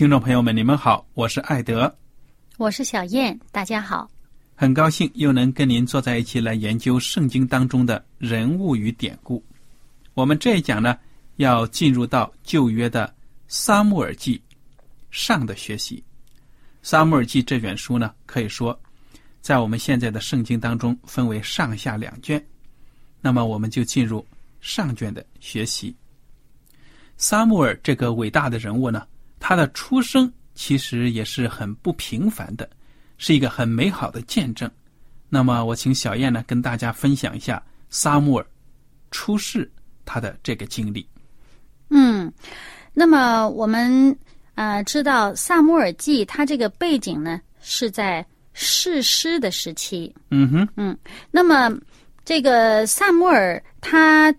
听众朋友们，你们好，我是艾德，我是小燕，大家好，很高兴又能跟您坐在一起来研究圣经当中的人物与典故。我们这一讲呢，要进入到旧约的撒母耳记上的学习。撒母耳记这卷书呢，可以说在我们现在的圣经当中分为上下两卷。那么，我们就进入上卷的学习。撒母耳这个伟大的人物呢？他的出生其实也是很不平凡的，是一个很美好的见证。那么，我请小燕呢跟大家分享一下萨穆尔出世他的这个经历。嗯，那么我们啊知道萨穆尔记他这个背景呢是在士师的时期。嗯哼，嗯，那么这个萨穆尔他。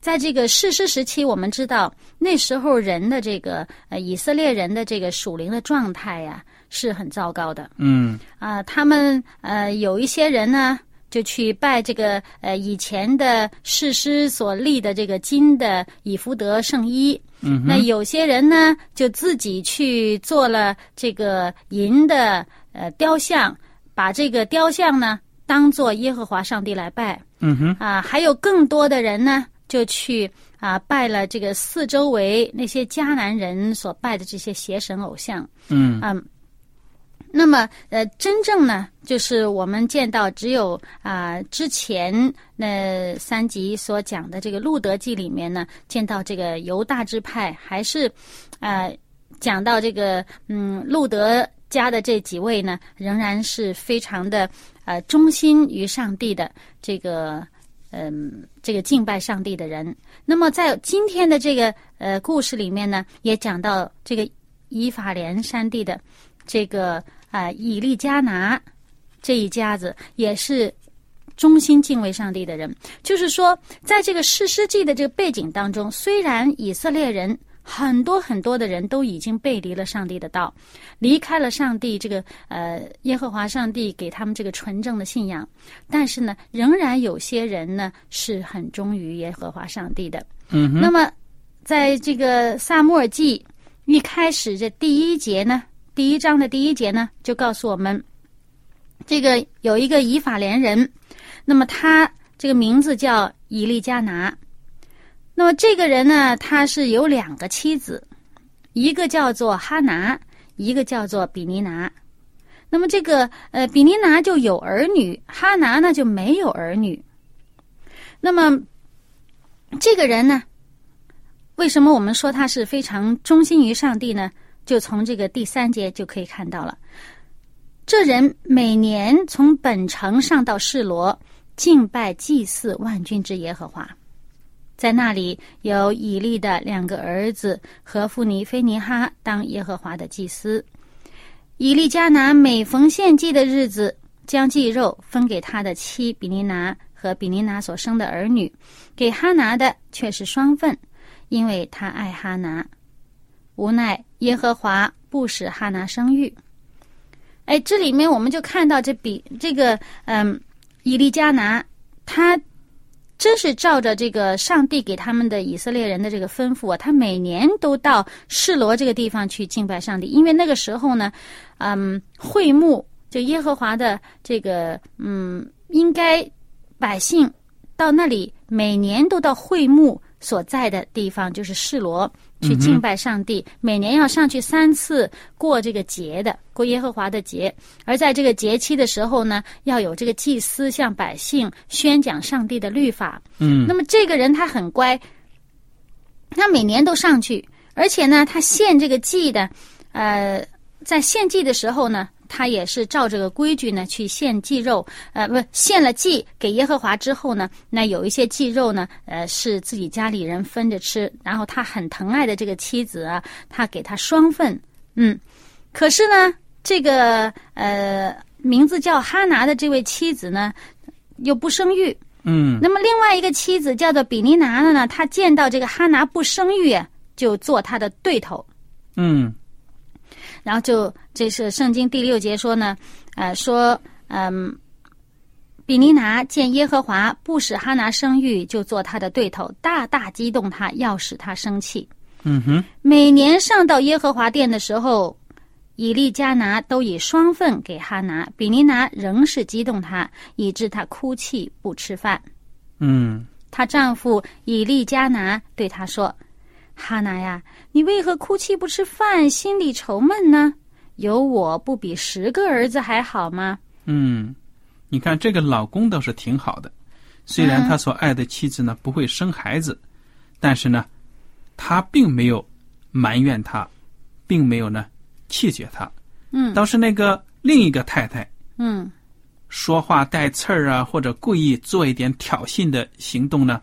在这个世师时期，我们知道那时候人的这个呃以色列人的这个属灵的状态呀是很糟糕的。嗯啊，他们呃有一些人呢就去拜这个呃以前的世师所立的这个金的以福德圣衣。嗯，那有些人呢就自己去做了这个银的呃雕像，把这个雕像呢当做耶和华上帝来拜。嗯哼啊，还有更多的人呢。就去啊拜了这个四周围那些迦南人所拜的这些邪神偶像，嗯嗯，那么呃真正呢就是我们见到只有啊之前那三集所讲的这个路德记里面呢见到这个犹大支派还是啊讲到这个嗯路德家的这几位呢仍然是非常的呃忠心于上帝的这个。嗯，这个敬拜上帝的人。那么在今天的这个呃故事里面呢，也讲到这个以法莲山地的这个啊以利加拿这一家子，也是忠心敬畏上帝的人。就是说，在这个世师记的这个背景当中，虽然以色列人。很多很多的人都已经背离了上帝的道，离开了上帝这个呃耶和华上帝给他们这个纯正的信仰，但是呢，仍然有些人呢是很忠于耶和华上帝的。嗯，那么在这个萨摩尔记一开始这第一节呢，第一章的第一节呢，就告诉我们，这个有一个以法连人，那么他这个名字叫以利加拿。那么这个人呢，他是有两个妻子，一个叫做哈拿，一个叫做比尼拿。那么这个呃，比尼拿就有儿女，哈拿呢就没有儿女。那么这个人呢，为什么我们说他是非常忠心于上帝呢？就从这个第三节就可以看到了。这人每年从本城上到示罗，敬拜祭祀万军之耶和华。在那里有以利的两个儿子和富尼菲尼哈当耶和华的祭司。以利加拿每逢献祭的日子，将祭肉分给他的妻比尼拿和比尼拿所生的儿女，给哈拿的却是双份，因为他爱哈拿。无奈耶和华不使哈拿生育。哎，这里面我们就看到这比这个嗯，以利加拿他。真是照着这个上帝给他们的以色列人的这个吩咐啊，他每年都到示罗这个地方去敬拜上帝，因为那个时候呢，嗯，会幕就耶和华的这个嗯，应该百姓到那里每年都到会幕。所在的地方就是示罗，去敬拜上帝。每年要上去三次过这个节的，过耶和华的节。而在这个节期的时候呢，要有这个祭司向百姓宣讲上帝的律法。嗯，那么这个人他很乖，他每年都上去，而且呢，他献这个祭的，呃，在献祭的时候呢。他也是照这个规矩呢去献祭肉，呃，不献了祭给耶和华之后呢，那有一些祭肉呢，呃，是自己家里人分着吃。然后他很疼爱的这个妻子啊，他给他双份，嗯。可是呢，这个呃，名字叫哈拿的这位妻子呢，又不生育，嗯。那么另外一个妻子叫做比尼拿的呢，他见到这个哈拿不生育，就做他的对头，嗯。然后就这是圣经第六节说呢，呃，说嗯，比尼拿见耶和华不使哈拿生育，就做他的对头，大大激动他，要使他生气。嗯哼。每年上到耶和华殿的时候，以利加拿都以双份给哈拿，比尼拿仍是激动他，以致他哭泣不吃饭。嗯。她丈夫以利加拿对她说。哈娜呀，你为何哭泣不吃饭，心里愁闷呢？有我不比十个儿子还好吗？嗯，你看这个老公倒是挺好的，虽然他所爱的妻子呢不会生孩子，但是呢，他并没有埋怨他，并没有呢气绝他。嗯，倒是那个另一个太太，嗯，说话带刺儿啊，或者故意做一点挑衅的行动呢，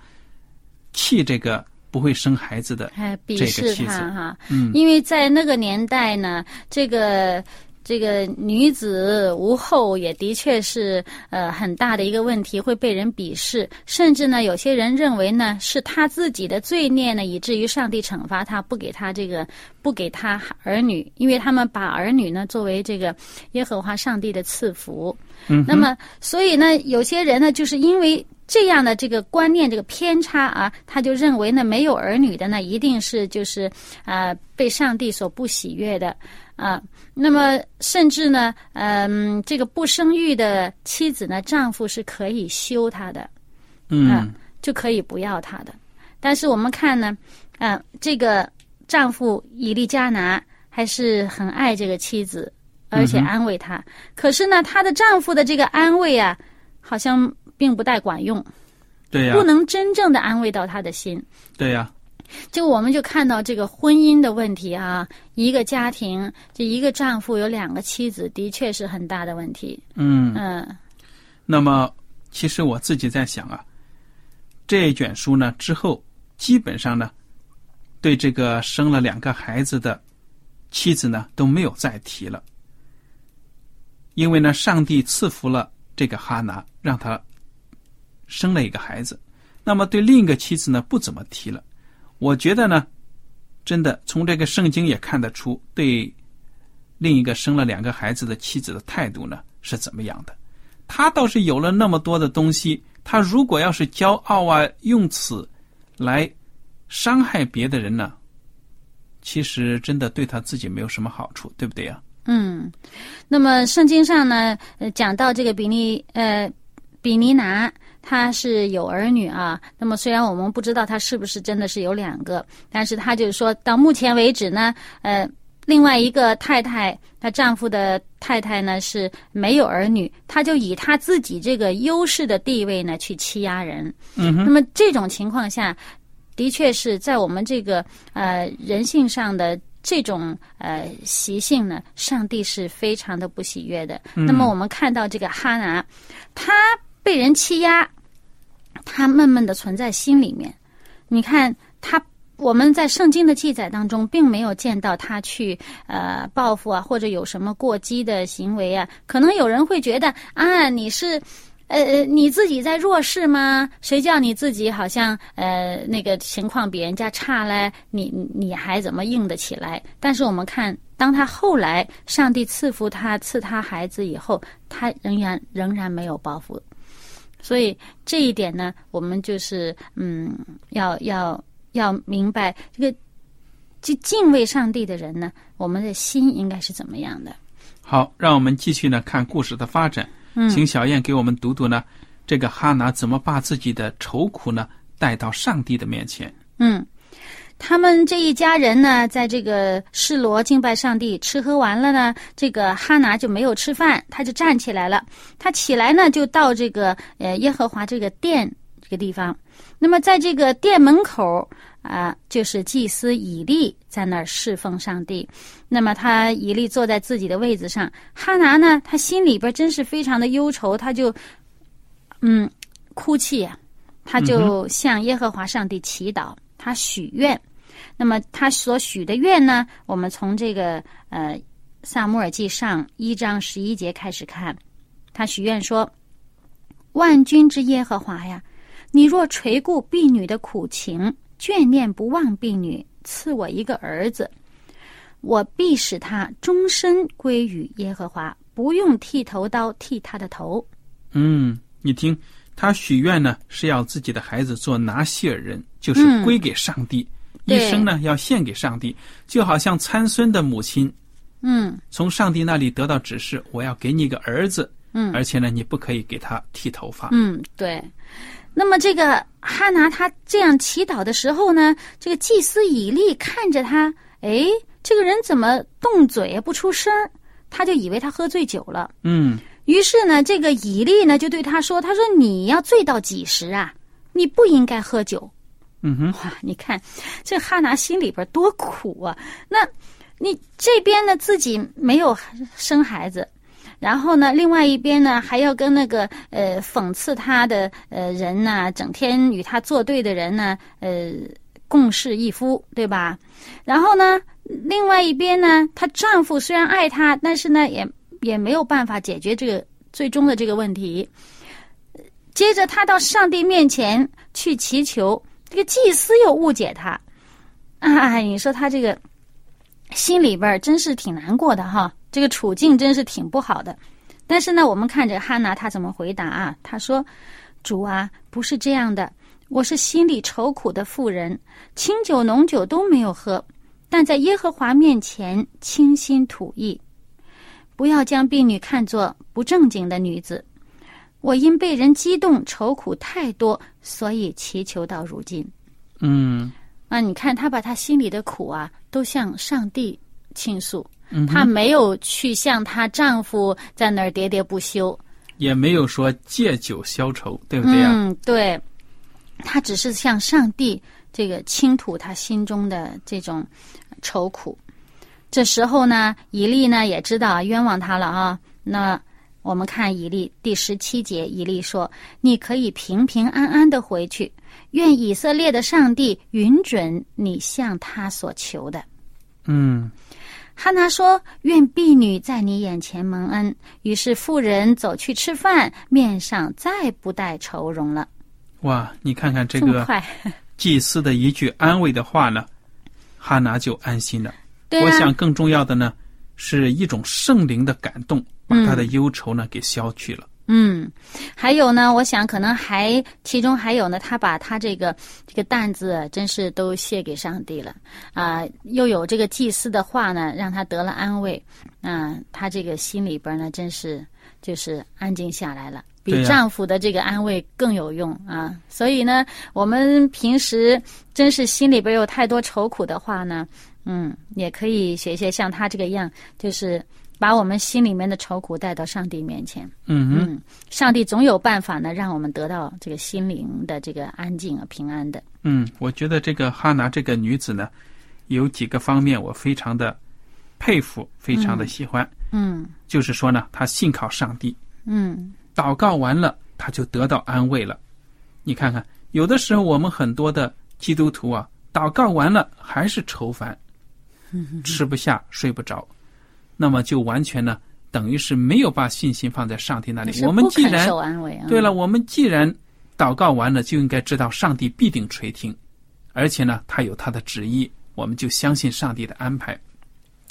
气这个。不会生孩子的，哎，鄙视他哈，嗯，因为在那个年代呢，这个这个女子无后也的确是呃很大的一个问题，会被人鄙视，甚至呢，有些人认为呢是他自己的罪孽呢，以至于上帝惩罚他，不给他这个不给他儿女，因为他们把儿女呢作为这个耶和华上帝的赐福，嗯，那么所以呢，有些人呢就是因为。这样的这个观念，这个偏差啊，他就认为呢，没有儿女的呢，一定是就是啊被上帝所不喜悦的啊。那么甚至呢，嗯，这个不生育的妻子呢，丈夫是可以休她的，嗯，就可以不要她的。但是我们看呢，嗯，这个丈夫以利加拿还是很爱这个妻子，而且安慰她。可是呢，她的丈夫的这个安慰啊，好像。并不带管用，对呀，不能真正的安慰到他的心。对呀，就我们就看到这个婚姻的问题啊，一个家庭，这一个丈夫有两个妻子，的确是很大的问题。嗯嗯。那么，其实我自己在想啊，这一卷书呢之后，基本上呢，对这个生了两个孩子的妻子呢都没有再提了，因为呢，上帝赐福了这个哈拿，让他。生了一个孩子，那么对另一个妻子呢不怎么提了。我觉得呢，真的从这个圣经也看得出，对另一个生了两个孩子的妻子的态度呢是怎么样的。他倒是有了那么多的东西，他如果要是骄傲啊，用此来伤害别的人呢，其实真的对他自己没有什么好处，对不对呀？嗯，那么圣经上呢，讲到这个比利呃比尼拿。他是有儿女啊，那么虽然我们不知道他是不是真的是有两个，但是他就是说到目前为止呢，呃，另外一个太太，她丈夫的太太呢是没有儿女，他就以他自己这个优势的地位呢去欺压人。那么这种情况下，的确是在我们这个呃人性上的这种呃习性呢，上帝是非常的不喜悦的。那么我们看到这个哈拿，他。被人欺压，他闷闷的存在心里面。你看他，我们在圣经的记载当中，并没有见到他去呃报复啊，或者有什么过激的行为啊。可能有人会觉得啊，你是呃，你自己在弱势吗？谁叫你自己好像呃那个情况比人家差嘞？你你还怎么硬得起来？但是我们看，当他后来上帝赐福他赐他孩子以后，他仍然仍然没有报复。所以这一点呢，我们就是嗯，要要要明白这个敬敬畏上帝的人呢，我们的心应该是怎么样的？好，让我们继续呢看故事的发展。嗯请小燕给我们读读呢，这个哈拿怎么把自己的愁苦呢带到上帝的面前？嗯，他们这一家人呢，在这个示罗敬拜上帝，吃喝完了呢，这个哈拿就没有吃饭，他就站起来了。他起来呢，就到这个呃耶和华这个殿这个地方。那么在这个殿门口啊、就是祭司以利在那儿侍奉上帝。那么他以利坐在自己的位子上，哈拿呢，他心里边真是非常的忧愁，他就嗯哭泣、他就向耶和华上帝祈祷，他许愿。那么他所许的愿呢，我们从这个呃《萨姆尔记上》一章十一节开始看，他许愿说：“万军之耶和华呀，你若垂顾婢女的苦情，眷念不忘婢女，赐我一个儿子，我必使他终身归于耶和华，不用剃头刀剃他的头。嗯，你听，他许愿呢是要自己的孩子做拿西尔人，就是嗯。归给上帝，一生呢要献给上帝，就好像参孙的母亲嗯从上帝那里得到指示，我要给你一个儿子，嗯而且呢你不可以给他剃头发。嗯，对。那么这个哈拿他这样祈祷的时候呢，这个祭司以利看着他，哎，这个人怎么动嘴不出声儿他就以为他喝醉酒了。嗯于是呢，这个以利呢就对他说：“他说你要醉到几时啊？你不应该喝酒。嗯哼，哇，你看这哈拿心里边多苦啊！那你这边呢自己没有生孩子，然后呢，另外一边呢还要跟那个呃讽刺他的呃人呢，整天与他作对的人呢，呃共侍一夫，对吧？然后呢，另外一边呢，她丈夫虽然爱她，但是呢也也没有办法解决这个最终的这个问题。接着，她到上帝面前去祈求，这个祭司又误解他，啊，你说他这个心里边真是挺难过的哈，这个处境真是挺不好的。但是呢，我们看着哈拿她怎么回答啊？她说：“主啊，不是这样的，我是心里愁苦的妇人，清酒浓酒都没有喝，但在耶和华面前倾心吐意。不要将婢女看作不正经的女子。我因被人激动，愁苦太多，所以祈求到如今。嗯啊，你看她把她心里的苦啊，都向上帝倾诉。她没有去向她丈夫在那儿喋喋不休。也没有说借酒消愁，对不对呀、嗯，对，她只是向上帝这个倾吐她心中的这种愁苦。这时候呢，以利呢也知道冤枉他了啊。那我们看以利第十七节，以利说：“你可以平平安安的回去，愿以色列的上帝允准你向他所求的。”嗯哈拿说：“愿婢女在你眼前蒙恩。”于是妇人走去吃饭，面上再不带愁容了。哇，你看看这个快？祭司的一句安慰的话呢，哈拿就安心了。对啊，我想更重要的呢，是一种圣灵的感动，把他的忧愁呢给消去了。嗯，还有呢，我想可能还其中还有呢，他把他这个这个担子真是都卸给上帝了啊、又有这个祭司的话呢，让他得了安慰啊、他这个心里边呢，真是就是安静下来了。比丈夫的这个安慰更有用啊！所以呢，我们平时真是心里边有太多愁苦的话呢，嗯，也可以学学像他这个样，就是把我们心里面的愁苦带到上帝面前。嗯哼，嗯，上帝总有办法呢，让我们得到这个心灵的这个安静啊、平安的。嗯，我觉得这个哈拿这个女子呢，有几个方面我非常的佩服，非常的喜欢。嗯就是说呢，她信靠上帝，嗯祷告完了，她就得到安慰了。你看看，有的时候我们很多的基督徒啊，祷告完了还是愁烦，吃不下、睡不着，那么就完全呢等于是没有把信心放在上帝那里。我们既然。对了，我们既然祷告完了，就应该知道上帝必定垂听，而且呢，他有他的旨意，我们就相信上帝的安排。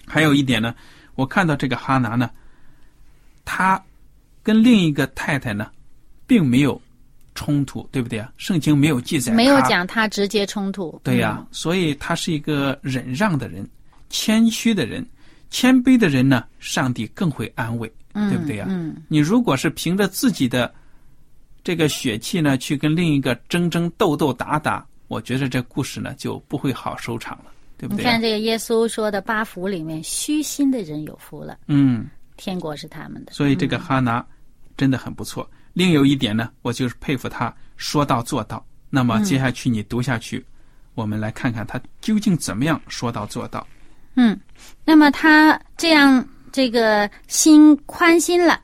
还有一点呢，我看到这个哈拿呢，他跟另一个太太呢，并没有冲突，对不对啊？圣经没有记载，没有。讲他直接冲突。对呀、所以他是一个忍让的人，谦虚的人，谦卑的人呢，上帝更会安慰，嗯，对不对呀、嗯，你如果是凭着自己的这个血气呢，去跟另一个争争斗斗打打，我觉得这故事呢就不会好收场了，对不你对你？看这个耶稣说的八福里面，虚心的人有福了，嗯，天国是他们的。所以这个哈拿真的很不错。另有一点呢，我就是佩服他说到做到。那么接下去你读下去，我们来看看他究竟怎么样说到做到。嗯，那么她这样这个心宽心了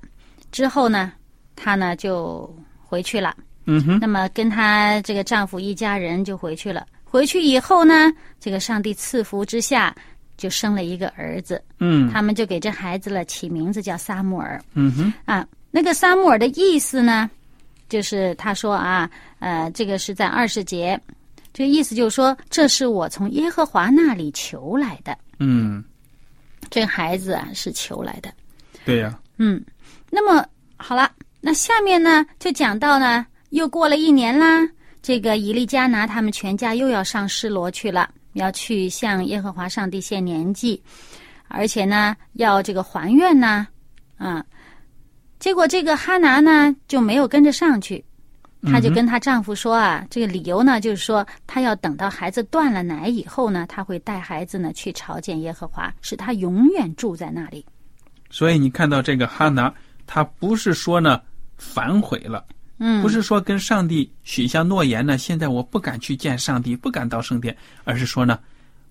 之后呢，她呢就回去了。嗯哼，那么跟她这个丈夫一家人就回去了。回去以后呢，这个上帝赐福之下，就生了一个儿子。嗯他们就给这孩子了起名字叫撒母耳嗯哼，啊。那个撒母耳的意思呢，就是他说啊，呃，这个是在二十节，这意思就是说，这是我从耶和华那里求来的。嗯，这孩子啊是求来的。对呀、嗯，那么好了，那下面呢就讲到呢，又过了一年啦，这个以利加拿他们全家又要上示罗去了，要去向耶和华上帝献年纪，而且呢要这个还愿呢，啊，结果这个哈拿呢就没有跟着上去。她就跟她丈夫说啊，这个理由呢，就是说她要等到孩子断了奶以后呢，她会带孩子呢去朝见耶和华，使他永远住在那里。所以你看到这个哈拿，她不是说呢反悔了。嗯，不是说跟上帝许下诺言呢，现在我不敢去见上帝，不敢到圣殿，而是说呢，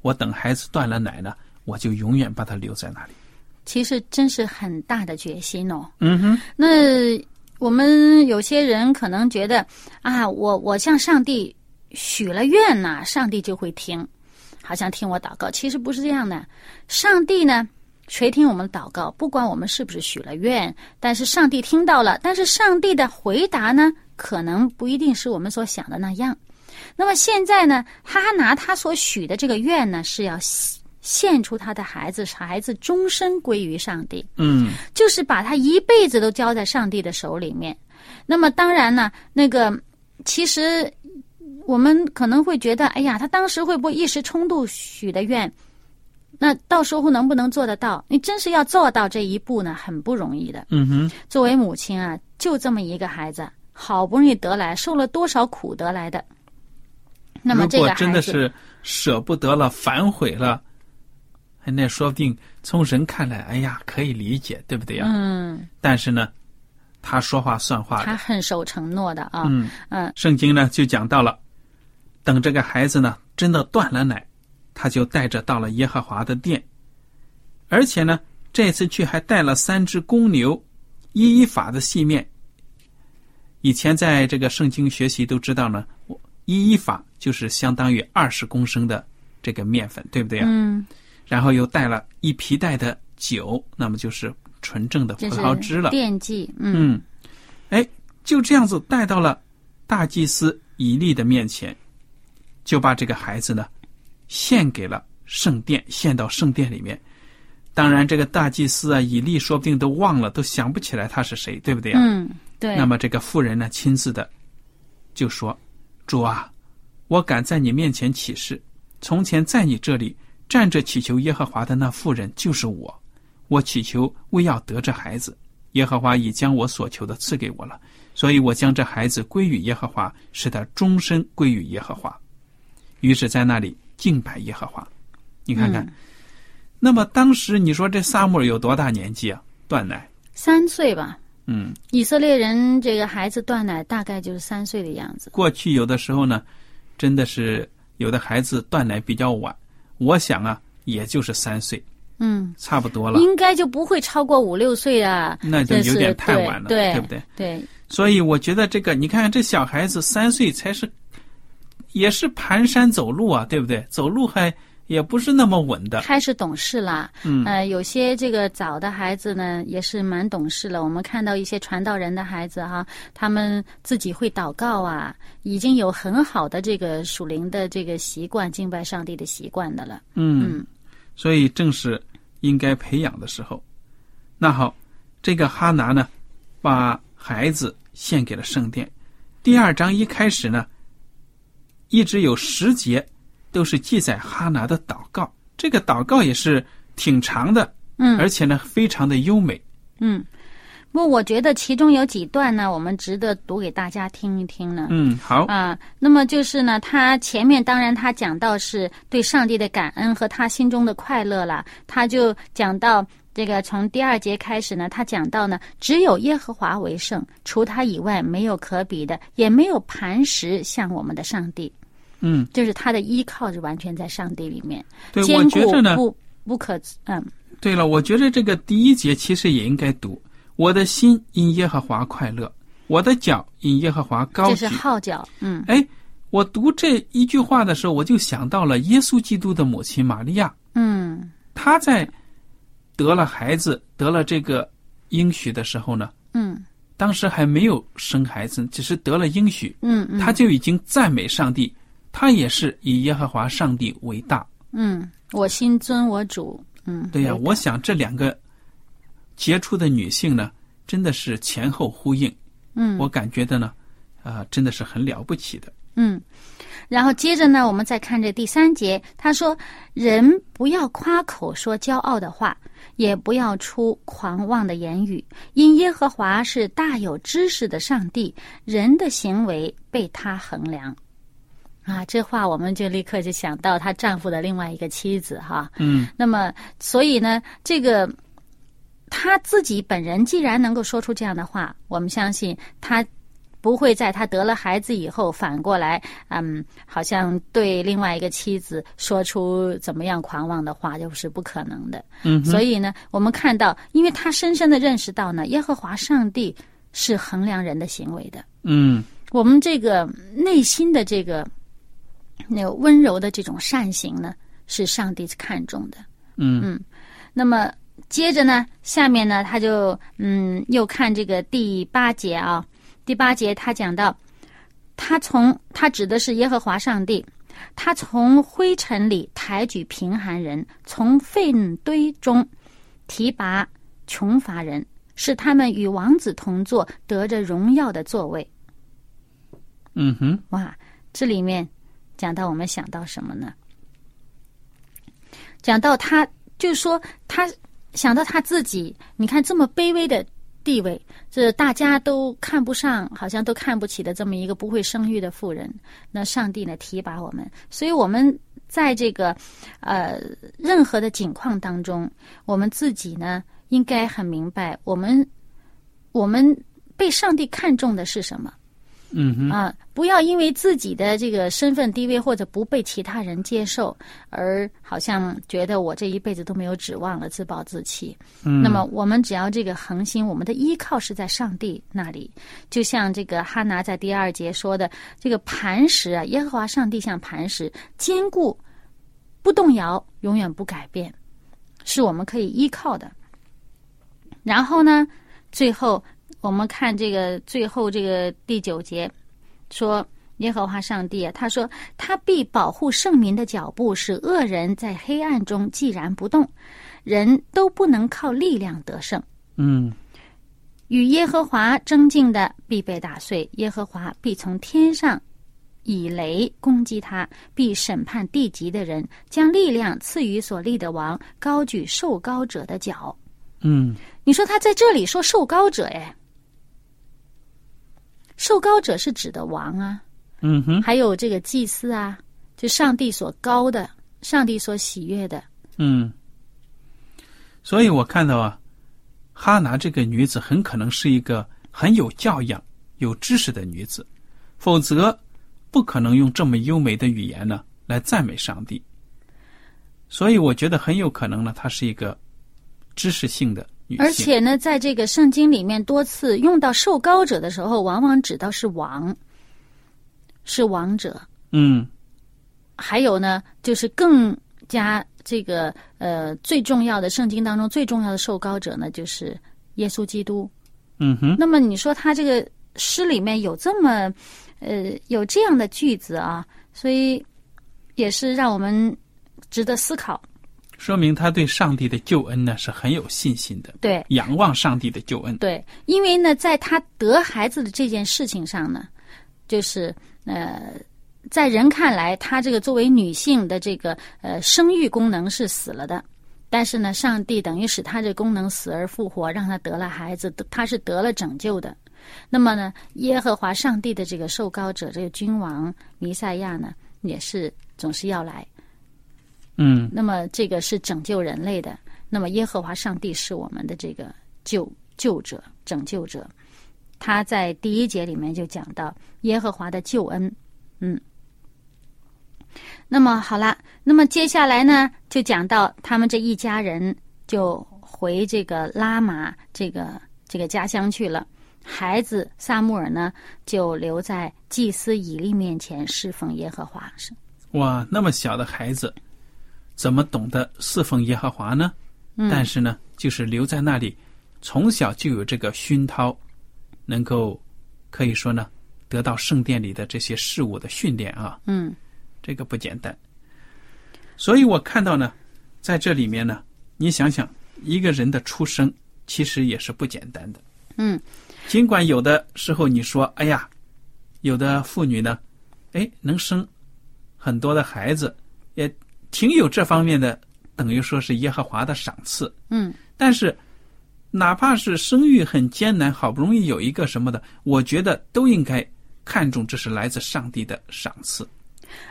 我等孩子断了奶呢，我就永远把他留在那里。其实真是很大的决心哦。嗯哼，那我们有些人可能觉得啊，我我向上帝许了愿呐、上帝就会听，好像听我祷告。其实不是这样的，上帝呢垂听我们祷告，不管我们是不是许了愿，但是上帝听到了，但是上帝的回答呢，可能不一定是我们所想的那样。那么现在呢，他拿他所许的这个愿呢，是要献出他的孩子，孩子终身归于上帝。嗯就是把他一辈子都交在上帝的手里面。那么当然呢，那个其实我们可能会觉得，哎呀，他当时会不会一时冲动许的愿？那到时候能不能做得到？你真是要做到这一步呢，很不容易的。嗯哼，作为母亲啊，就这么一个孩子，好不容易得来，受了多少苦得来的。那么这个孩子真的是舍不得了、反悔了，哎那说不定从人看来，哎呀，可以理解，对不对呀？嗯，但是呢，他说话算话他。很守承诺的啊。嗯，嗯圣经呢就讲到了，等这个孩子呢真的断了奶，他就带着到了耶和华的殿，而且呢这次去还带了三只公牛，一一法的细面。以前在这个圣经学习都知道呢，一一法就是相当于二十公升的这个面粉，对不对呀、嗯，然后又带了一皮带的酒，那么就是纯正的葡萄汁了。惦记。嗯嗯，哎，就这样子带到了大祭司以利的面前，就把这个孩子呢献给了圣殿，献到圣殿里面。当然，这个大祭司啊，以利说不定都忘了，都想不起来他是谁，对不对呀、嗯，对。那么这个妇人呢，亲自的就说：“主啊，我敢在你面前起誓，从前在你这里站着祈求耶和华的那妇人就是我。我祈求为要得这孩子，耶和华已将我所求的赐给我了，所以我将这孩子归于耶和华，使他终身归于耶和华。于是，在那里敬拜耶和华。你看看，嗯那么当时你说这萨母尔有多大年纪啊？断奶，三岁吧。嗯。”以色列人这个孩子断奶大概就是三岁的样子。过去有的时候呢，真的是有的孩子断奶比较晚，我想啊，也就是三岁，嗯，差不多了，应该就不会超过五六岁啊。那就有点太晚了，对不对？对，所以我觉得这个，你看这小孩子三岁才是，也是蹒跚走路啊，对不对？走路还也不是那么稳的。开始懂事了，嗯呃，有些这个早的孩子呢，也是蛮懂事了。我们看到一些传道人的孩子哈，他们自己会祷告啊，已经有很好的这个属灵的这个习惯，敬拜上帝的习惯的了。嗯，嗯所以正是应该培养的时候。那好，这个哈拿呢，把孩子献给了圣殿。第二章一开始呢，一直有十节都是记载哈拿的祷告。这个祷告也是挺长的，嗯而且呢非常的优美。嗯，不过我觉得其中有几段呢，我们值得读给大家听一听呢。嗯，好，啊，那么就是呢，他前面当然他讲到是对上帝的感恩和他心中的快乐了，他就讲到这个从第二节开始呢，他讲到呢，只有耶和华为圣，除他以外没有可比的，也没有磐石像我们的上帝，嗯，就是他的依靠是完全在上帝里面，对，坚我觉固着呢，不不可嗯。对了，我觉得这个第一节其实也应该读：我的心因耶和华快乐，我的脚因耶和华高举这是。号角，嗯。哎，我读这一句话的时候，我就想到了耶稣基督的母亲玛利亚，嗯。她在得了孩子、得了这个应许的时候呢，嗯。当时还没有生孩子，只是得了应许，嗯嗯，她就已经赞美上帝，她也是以耶和华上帝为大。嗯，我心尊我主，嗯，对呀、我想这两个杰出的女性呢，真的是前后呼应。嗯我感觉的呢，啊、真的是很了不起的。嗯，然后接着呢，我们再看这第三节，他说：“人不要夸口说骄傲的话，也不要出狂妄的言语，因耶和华是大有知识的上帝，人的行为被他衡量。”啊，这话我们就立刻就想到她丈夫的另外一个妻子哈。嗯那么，所以呢，这个她自己本人既然能够说出这样的话，我们相信她不会在她得了孩子以后反过来，嗯，好像对另外一个妻子说出怎么样狂妄的话，就是不可能的。嗯，所以呢，我们看到，因为她深深的认识到呢，耶和华上帝是衡量人的行为的。嗯我们这个内心的这个那个温柔的这种善行呢，是上帝看重的。嗯嗯那么接着呢，下面呢，他就嗯又看这个第八节啊，第八节他讲到，他从他指的是耶和华上帝，他从灰尘里抬举贫寒人，从粪堆中提拔穷乏人，使他们与王子同坐，得着荣耀的座位。嗯哼，哇，这里面讲到我们想到什么呢？讲到他，就是说他想到他自己，你看这么卑微的地位，这大家都看不上，好像都看不起的这么一个不会生育的妇人，那上帝呢提拔我们，所以我们在这个呃任何的境况当中，我们自己呢应该很明白，我们我们被上帝看重的是什么。嗯哼，啊，不要因为自己的这个身份低微或者不被其他人接受，而好像觉得我这一辈子都没有指望了，自暴自弃。嗯，那么我们只要这个恒心，我们的依靠是在上帝那里，就像这个哈拿在第二节说的，这个磐石啊，耶和华上帝像磐石，坚固不动摇，永远不改变，是我们可以依靠的。然后呢，最后我们看这个最后这个第九节说。耶和华上帝啊，他说：“他必保护圣民的脚步，使恶人在黑暗中寂然不动。人都不能靠力量得胜。嗯与耶和华争竞的必被打碎，耶和华必从天上以雷攻击他，必审判地极的人，将力量赐予所立的王，高举受高者的脚。嗯你说他在这里说受高者，哎，受高者是指的王啊，嗯哼，还有这个祭司啊，就上帝所高的，上帝所喜悦的。嗯。所以我看到啊，哈拿这个女子很可能是一个很有教养、有知识的女子，否则不可能用这么优美的语言呢来赞美上帝。所以我觉得很有可能呢，她是一个知识性的。而且呢，在这个圣经里面多次用到受膏者的时候，往往指到是王，是王者。嗯还有呢，就是更加这个呃最重要的圣经当中最重要的受膏者呢，就是耶稣基督。嗯哼，那么你说他这个诗里面有这么呃有这样的句子啊，所以也是让我们值得思考。说明他对上帝的救恩呢是很有信心的，对仰望上帝的救恩。对，因为呢，在他得孩子的这件事情上呢，就是呃，在人看来，她这个作为女性的这个呃生育功能是死了的，但是呢，上帝等于使她这功能死而复活，让她得了孩子，她是得了拯救的。那么呢，耶和华上帝的这个受膏者，这个君王弥赛亚呢，也是总是要来。嗯那么这个是拯救人类的。那么耶和华上帝是我们的这个救救者、拯救者。他在第一节里面就讲到耶和华的救恩，嗯。那么好了，那么接下来呢，就讲到他们这一家人就回这个拉玛这个这个家乡去了。孩子萨穆尔呢，就留在祭司以利面前侍奉耶和华。哇，那么小的孩子，怎么懂得侍奉耶和华呢？嗯但是呢，就是留在那里，从小就有这个熏陶，能够可以说呢，得到圣殿里的这些事物的训练啊，嗯这个不简单。所以我看到呢，在这里面呢，你想想，一个人的出生其实也是不简单的。嗯尽管有的时候你说，哎呀，有的妇女呢，哎，能生很多的孩子，也挺有这方面的，等于说是耶和华的赏赐。嗯但是，哪怕是生育很艰难，好不容易有一个什么的，我觉得都应该看重这是来自上帝的赏赐。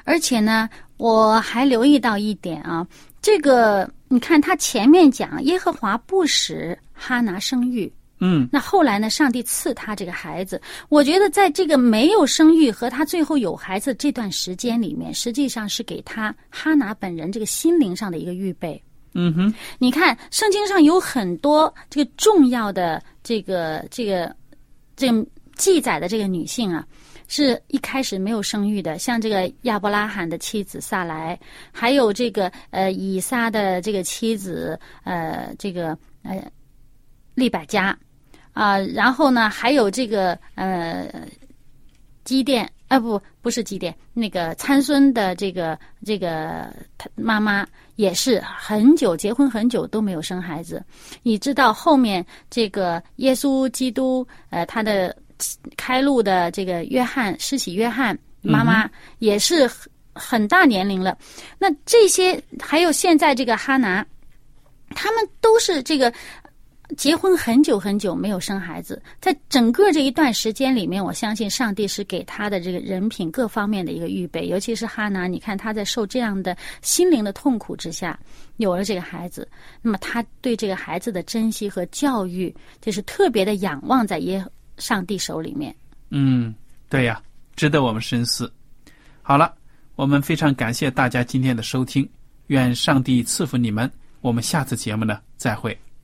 而且呢，我还留意到一点啊，这个你看他前面讲耶和华不使哈拿生育，嗯那后来呢，上帝赐他这个孩子。我觉得在这个没有生育和他最后有孩子这段时间里面，实际上是给他哈拿本人这个心灵上的一个预备。嗯哼，你看，圣经上有很多这个重要的这个这个这个记载的这个女性啊，是一开始没有生育的，像这个亚伯拉罕的妻子萨来，还有这个呃以撒的这个妻子呃这个呃利百加啊、然后呢还有这个呃基甸啊不不是基甸，那个参孙的这个这个他妈妈也是很久结婚很久都没有生孩子，你知道后面这个耶稣基督呃他的开路的这个约翰施洗约翰妈妈也是很很大年龄了，那这些还有现在这个哈拿，他们都是这个结婚很久很久没有生孩子，在整个这一段时间里面，我相信上帝是给他的这个人品各方面的一个预备，尤其是哈拿，你看他在受这样的心灵的痛苦之下有了这个孩子，那么他对这个孩子的珍惜和教育，就是特别的仰望在耶上帝手里面。嗯，对呀，值得我们深思。好了，我们非常感谢大家今天的收听，愿上帝赐福你们。我们下次节目呢再会。